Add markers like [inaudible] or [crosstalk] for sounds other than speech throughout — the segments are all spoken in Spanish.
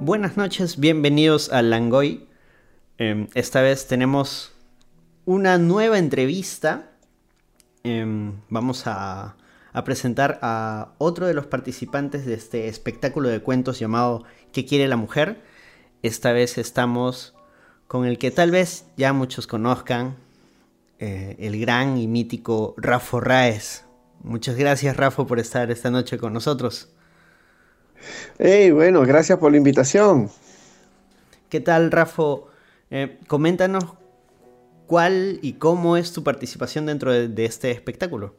Buenas noches, bienvenidos a Langoy. Em, esta vez tenemos una nueva entrevista. Em, vamos a, presentar a otro de los participantes de este espectáculo de cuentos llamado ¿Qué quiere la mujer? Esta vez estamos con el que tal vez ya muchos conozcan, eh, el gran y mítico Rafa Raes. Muchas gracias, Rafa, por estar esta noche con nosotros. Hey, bueno, gracias por la invitación. ¿Qué tal, Rafa? Eh, coméntanos cuál y cómo es tu participación dentro de, este espectáculo.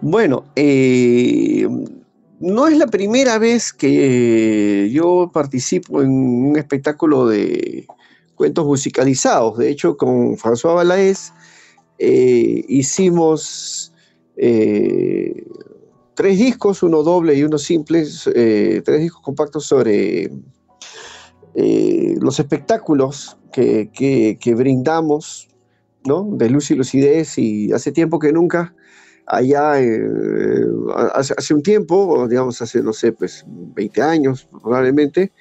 Bueno, eh, no es la primera vez que yo participo en un espectáculo de cuentos musicalizados. De hecho, con François Balaes eh, hicimos tres discos, uno doble y uno simple, eh, tres discos compactos sobre eh, los espectáculos que, brindamos, ¿no? De luz y lucidez, y hace tiempo que nunca, allá, eh, hace, un tiempo, digamos hace, no sé, pues 20 años probablemente,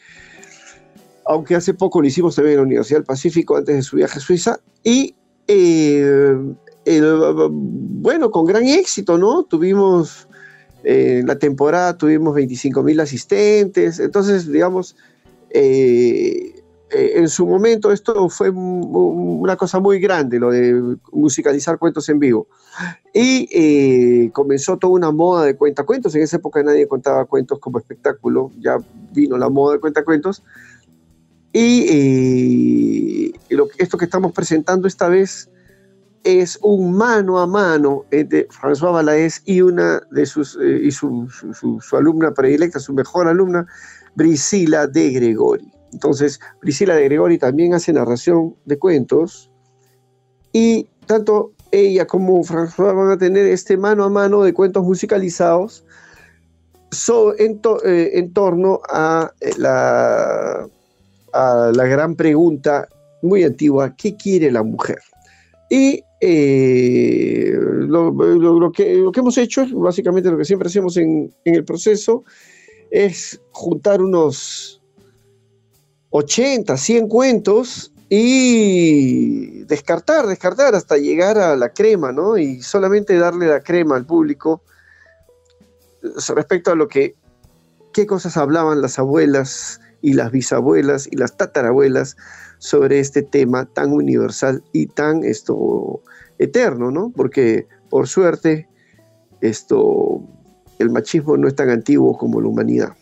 aunque hace poco lo hicimos también en la Universidad del Pacífico antes de su viaje a Suiza, y bueno, con gran éxito, ¿no? Tuvimos en la temporada tuvimos 25 mil asistentes, entonces, digamos, eh, eh, en su momento esto fue una cosa muy grande, lo de musicalizar cuentos en vivo. Y eh, comenzó toda una moda de cuentacuentos. En esa época nadie contaba cuentos como espectáculo, ya vino la moda de cuentacuentos. Y esto que estamos presentando esta vez es un mano a mano entre François Balaes y una de sus eh, y su, alumna predilecta, su mejor alumna, Brisila de Gregori. Entonces, Brisila de Gregori también hace narración de cuentos y tanto ella como François van a tener este mano a mano de cuentos musicalizados en, eh, en, torno eh, a la gran pregunta muy antigua, ¿qué quiere la mujer? Y eh, lo, que, hemos hecho, básicamente lo que siempre hacemos en, el proceso, es juntar unos 80, 100 cuentos y descartar, descartar hasta llegar a la crema, ¿no? Y solamente darle la crema al público respecto a lo que, qué cosas hablaban las abuelas y las bisabuelas y las tatarabuelas sobre este tema tan universal y tan esto eterno, ¿no? Porque por suerte esto el machismo no es tan antiguo como la humanidad.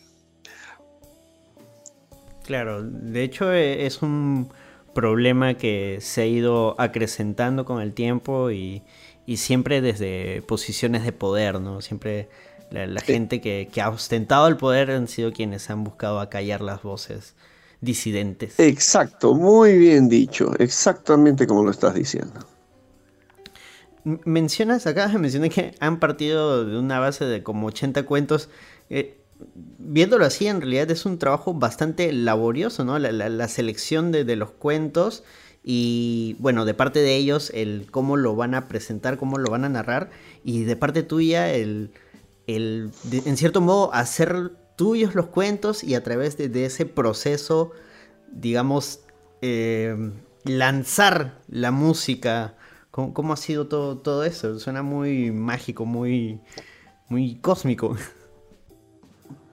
Claro, de hecho e, es un problema que se ha ido acrecentando con el tiempo y, siempre desde posiciones de poder, ¿no? Siempre la, gente que, que, ha ostentado el poder han sido quienes han buscado acallar las voces disidentes. Exacto, muy bien dicho, exactamente como lo estás diciendo. Mencionas acá, [laughs] mencioné que han partido de una base de como 80 cuentos. Eh, viéndolo así, en realidad es un trabajo bastante laborioso, ¿no? La, selección de, los cuentos y, bueno, de parte de ellos, el cómo lo van a presentar, cómo lo van a narrar, y de parte tuya, el, el en cierto modo, hacer tuyos los cuentos y a través de, ese proceso, digamos, eh, lanzar la música. ¿Cómo, ha sido todo, todo eso? Suena muy mágico, muy, muy cósmico.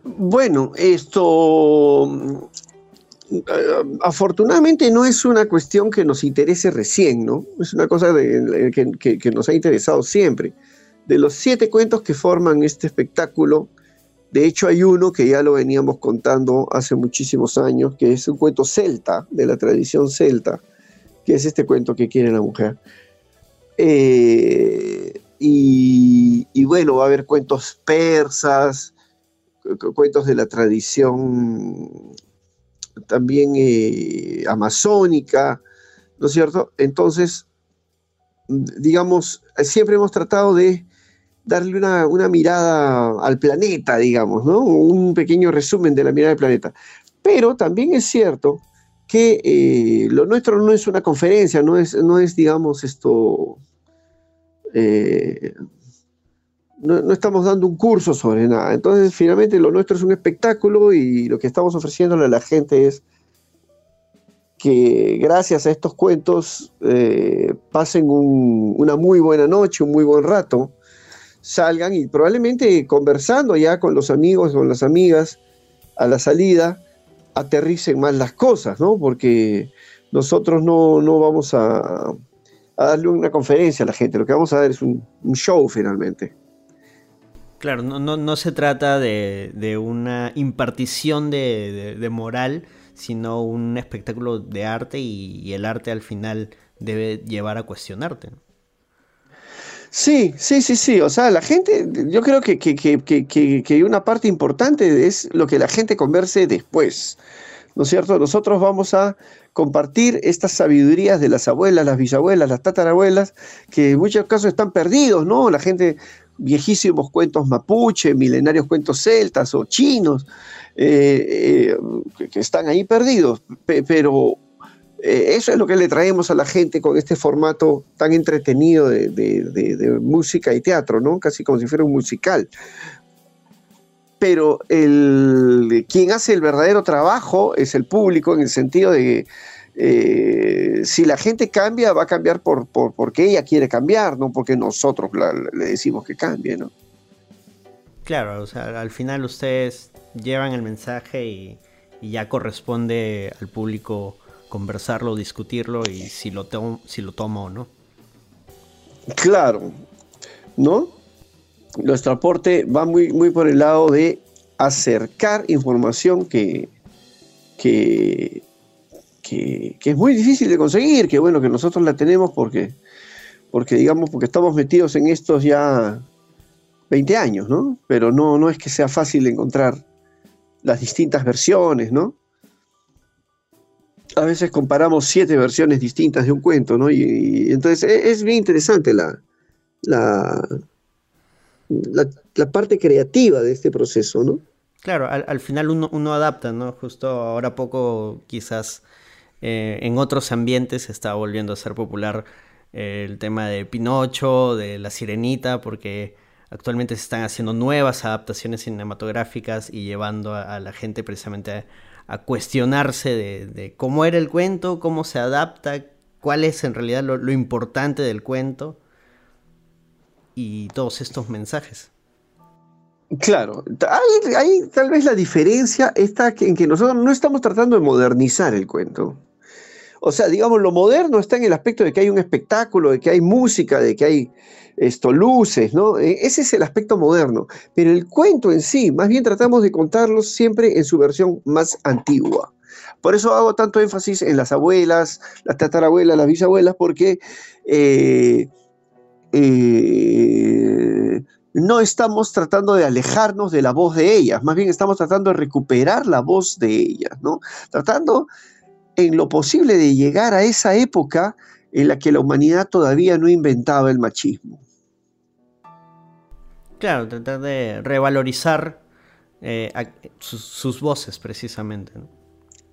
Bueno, esto eh, afortunadamente no es una cuestión que nos interese recién, ¿no? Es una cosa que, que, nos ha interesado siempre. De los siete cuentos que forman este espectáculo, de hecho, hay uno que ya lo veníamos contando hace muchísimos años, que es un cuento celta, de la tradición celta, que es este cuento que quiere la mujer. Eh, y, bueno, va a haber cuentos persas, cuentos de la tradición también eh, amazónica, ¿no es cierto? Entonces, digamos, siempre hemos tratado de darle una, mirada al planeta, digamos, ¿no? Un pequeño resumen de la mirada del planeta. Pero también es cierto que eh, lo nuestro no es una conferencia, no es, no es digamos, esto, eh, no, estamos dando un curso sobre nada. Entonces, finalmente lo nuestro es un espectáculo y lo que estamos ofreciéndole a la gente es que gracias a estos cuentos eh, pasen una muy buena noche, un muy buen rato, salgan y probablemente conversando ya con los amigos, con las amigas a la salida, aterricen más las cosas, ¿no? Porque nosotros no, vamos a, darle una conferencia a la gente, lo que vamos a dar es un, show finalmente. Claro, no, no, se trata de, una impartición de, moral, sino un espectáculo de arte y, el arte al final debe llevar a cuestionarte. Sí, sí, sí, sí. O sea, la gente, yo creo que, que, que, que, una parte importante es lo que la gente converse después. ¿No es cierto? Nosotros vamos a compartir estas sabidurías de las abuelas, las bisabuelas, las tatarabuelas, que en muchos casos están perdidos, ¿no? La gente, viejísimos cuentos mapuche, milenarios cuentos celtas o chinos, eh, eh, que, están ahí perdidos. pero eh, eso es lo que le traemos a la gente con este formato tan entretenido de, música y teatro, ¿no? Casi como si fuera un musical. Pero el, quien hace el verdadero trabajo es el público en el sentido de eh, si la gente cambia, va a cambiar por, porque ella quiere cambiar, no porque nosotros le decimos que cambie, ¿no? Claro, o sea, al final ustedes llevan el mensaje y, ya corresponde al público conversarlo, discutirlo y si lo, si lo toma o no. Claro, ¿no? Nuestro aporte va muy, muy por el lado de acercar información que, que, que, es muy difícil de conseguir, que bueno, que nosotros la tenemos porque, porque digamos, porque estamos metidos en estos ya 20 años, ¿no? Pero no, no es que sea fácil encontrar las distintas versiones, ¿no? A veces comparamos siete versiones distintas de un cuento, ¿no? Y, entonces e, es, bien interesante la, la, la, parte creativa de este proceso, ¿no? Claro, al, al final uno, adapta, ¿no? Justo ahora poco quizás eh, en otros ambientes se está volviendo a ser popular eh, el tema de Pinocho, de La Sirenita, porque actualmente se están haciendo nuevas adaptaciones cinematográficas y llevando a, la gente precisamente a, cuestionarse de, cómo era el cuento, cómo se adapta, cuál es en realidad lo, importante del cuento y todos estos mensajes. Claro, hay, tal vez la diferencia está en que nosotros no estamos tratando de modernizar el cuento. O sea, digamos, lo moderno está en el aspecto de que hay un espectáculo, de que hay música, de que hay esto, luces, ¿no? E, ese es el aspecto moderno. Pero el cuento en sí, más bien tratamos de contarlo siempre en su versión más antigua. Por eso hago tanto énfasis en las abuelas, las tatarabuelas, las bisabuelas, porque eh, eh, no estamos tratando de alejarnos de la voz de ellas, más bien estamos tratando de recuperar la voz de ellas, ¿no? Tratando en lo posible de llegar a esa época en la que la humanidad todavía no inventaba el machismo. Claro, tratar de revalorizar eh, sus, voces precisamente.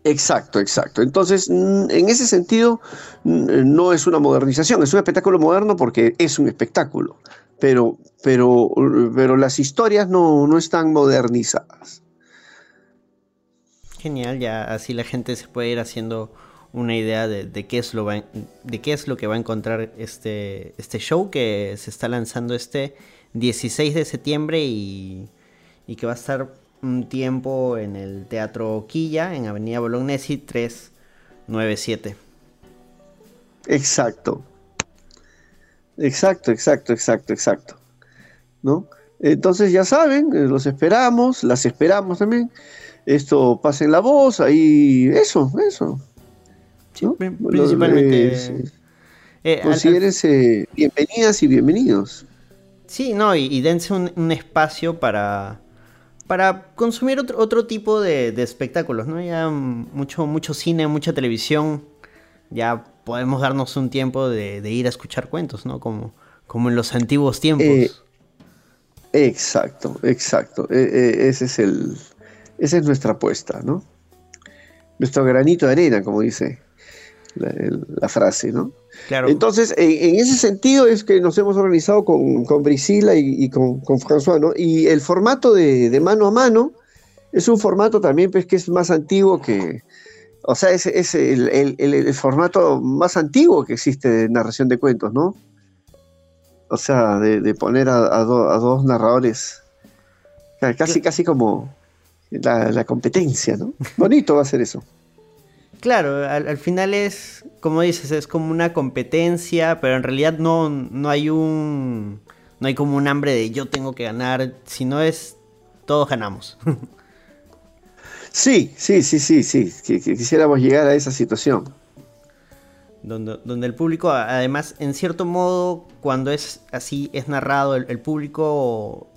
Exacto, exacto. Entonces, en ese sentido, no es una modernización, es un espectáculo moderno porque es un espectáculo, pero, pero, pero las historias no, no están modernizadas. Genial, ya así la gente se puede ir haciendo una idea de, qué, es lo de qué es lo que va a encontrar este, este show que se está lanzando este 16 de septiembre y, que va a estar un tiempo en el Teatro Quilla, en Avenida Bolognesi 397. Exacto. Exacto, exacto, exacto, exacto. ¿No? Entonces ya saben, eh, los esperamos, las esperamos también esto pasen la voz, ahí, eso, eso. principalmente. Eh, bienvenidas y bienvenidos. Sí, no, y, dense un, espacio para, para consumir otro, otro tipo de, espectáculos, ¿no? Ya mucho, mucho cine, mucha televisión, ya podemos darnos un tiempo de, ir a escuchar cuentos, ¿no? Como, como en los antiguos tiempos. Eh, exacto, exacto. E, e, ese es el, esa es nuestra apuesta, ¿no? Nuestro granito de arena, como dice la, frase, ¿no? Claro. Entonces, en, ese sentido es que nos hemos organizado con, con Brisila y, con, con, François, ¿no? Y el formato de, mano a mano es un formato también pues, que es más antiguo que, o sea, es, es el, formato más antiguo que existe de narración de cuentos, ¿no? O sea, de, poner a, dos narradores, casi, casi como la, la competencia, ¿no? Bonito va a ser eso. Claro, al, final es, como dices, es como una competencia, pero en realidad no, no hay un. No hay como un hambre de yo tengo que ganar, sino es todos ganamos. [laughs] Sí, sí, sí, sí, sí. quisiéramos llegar a esa situación. Donde, donde, el público, además, en cierto modo, cuando es así, es narrado, el público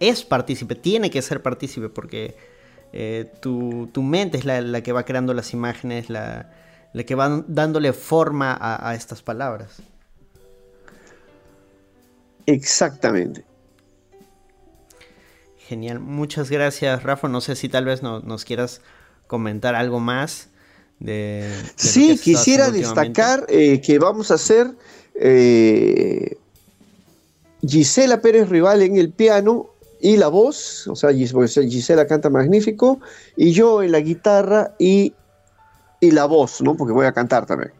es partícipe, tiene que ser partícipe, porque eh, tu, mente es la, que va creando las imágenes, la, que va dándole forma a, estas palabras. Exactamente. Genial, muchas gracias Rafa. No sé si tal vez nos quieras comentar algo más. De, sí, quisiera destacar eh, que vamos a hacer eh, Gisela Pérez Rival en el piano y la voz, o sea, Gisela canta magnífico, y yo en la guitarra y, la voz, ¿no? Porque voy a cantar también.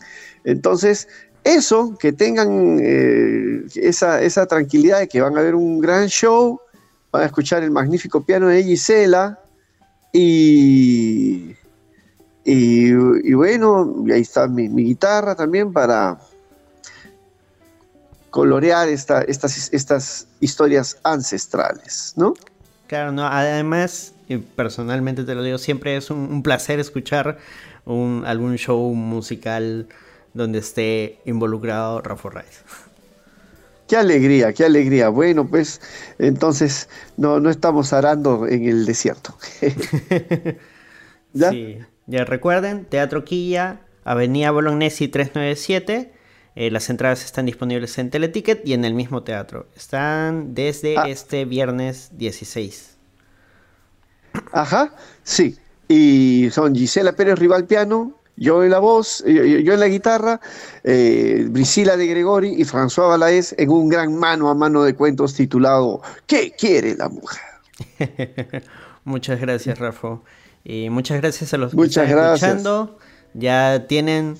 Entonces, eso, que tengan eh, esa, esa, tranquilidad de que van a ver un gran show, van a escuchar el magnífico piano de Gisela, y, y, bueno, ahí está mi guitarra también para, colorear esta, estas, estas historias ancestrales, ¿no? Claro, no, además, personalmente te lo digo, siempre es un, placer escuchar un, algún show musical donde esté involucrado Rafa Reyes. Qué alegría, qué alegría. Bueno, pues entonces no, no estamos arando en el desierto. [laughs] ¿Ya? Sí, ya recuerden, Teatro Quilla, Avenida Bolognesi 397 eh, las entradas están disponibles en Teleticket y en el mismo teatro. Están desde ah. este viernes 16. Ajá, sí. Y son Gisela Pérez Rival Piano, yo en la voz, eh, yo, en la guitarra, eh, Brisila de Gregori y François Balaez en un gran mano a mano de cuentos titulado ¿Qué quiere la mujer? [laughs] muchas gracias, Rafa. Y muchas gracias a los que están escuchando. Ya tienen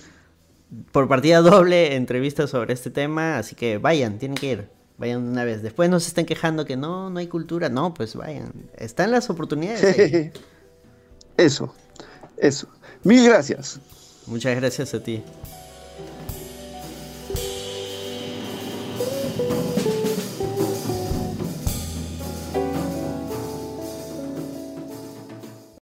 por partida doble entrevistas sobre este tema, así que vayan, tienen que ir. Vayan una vez. Después no se estén quejando que no, no hay cultura. No, pues vayan. Están las oportunidades. [laughs] eso, eso. Mil gracias. Muchas gracias a ti.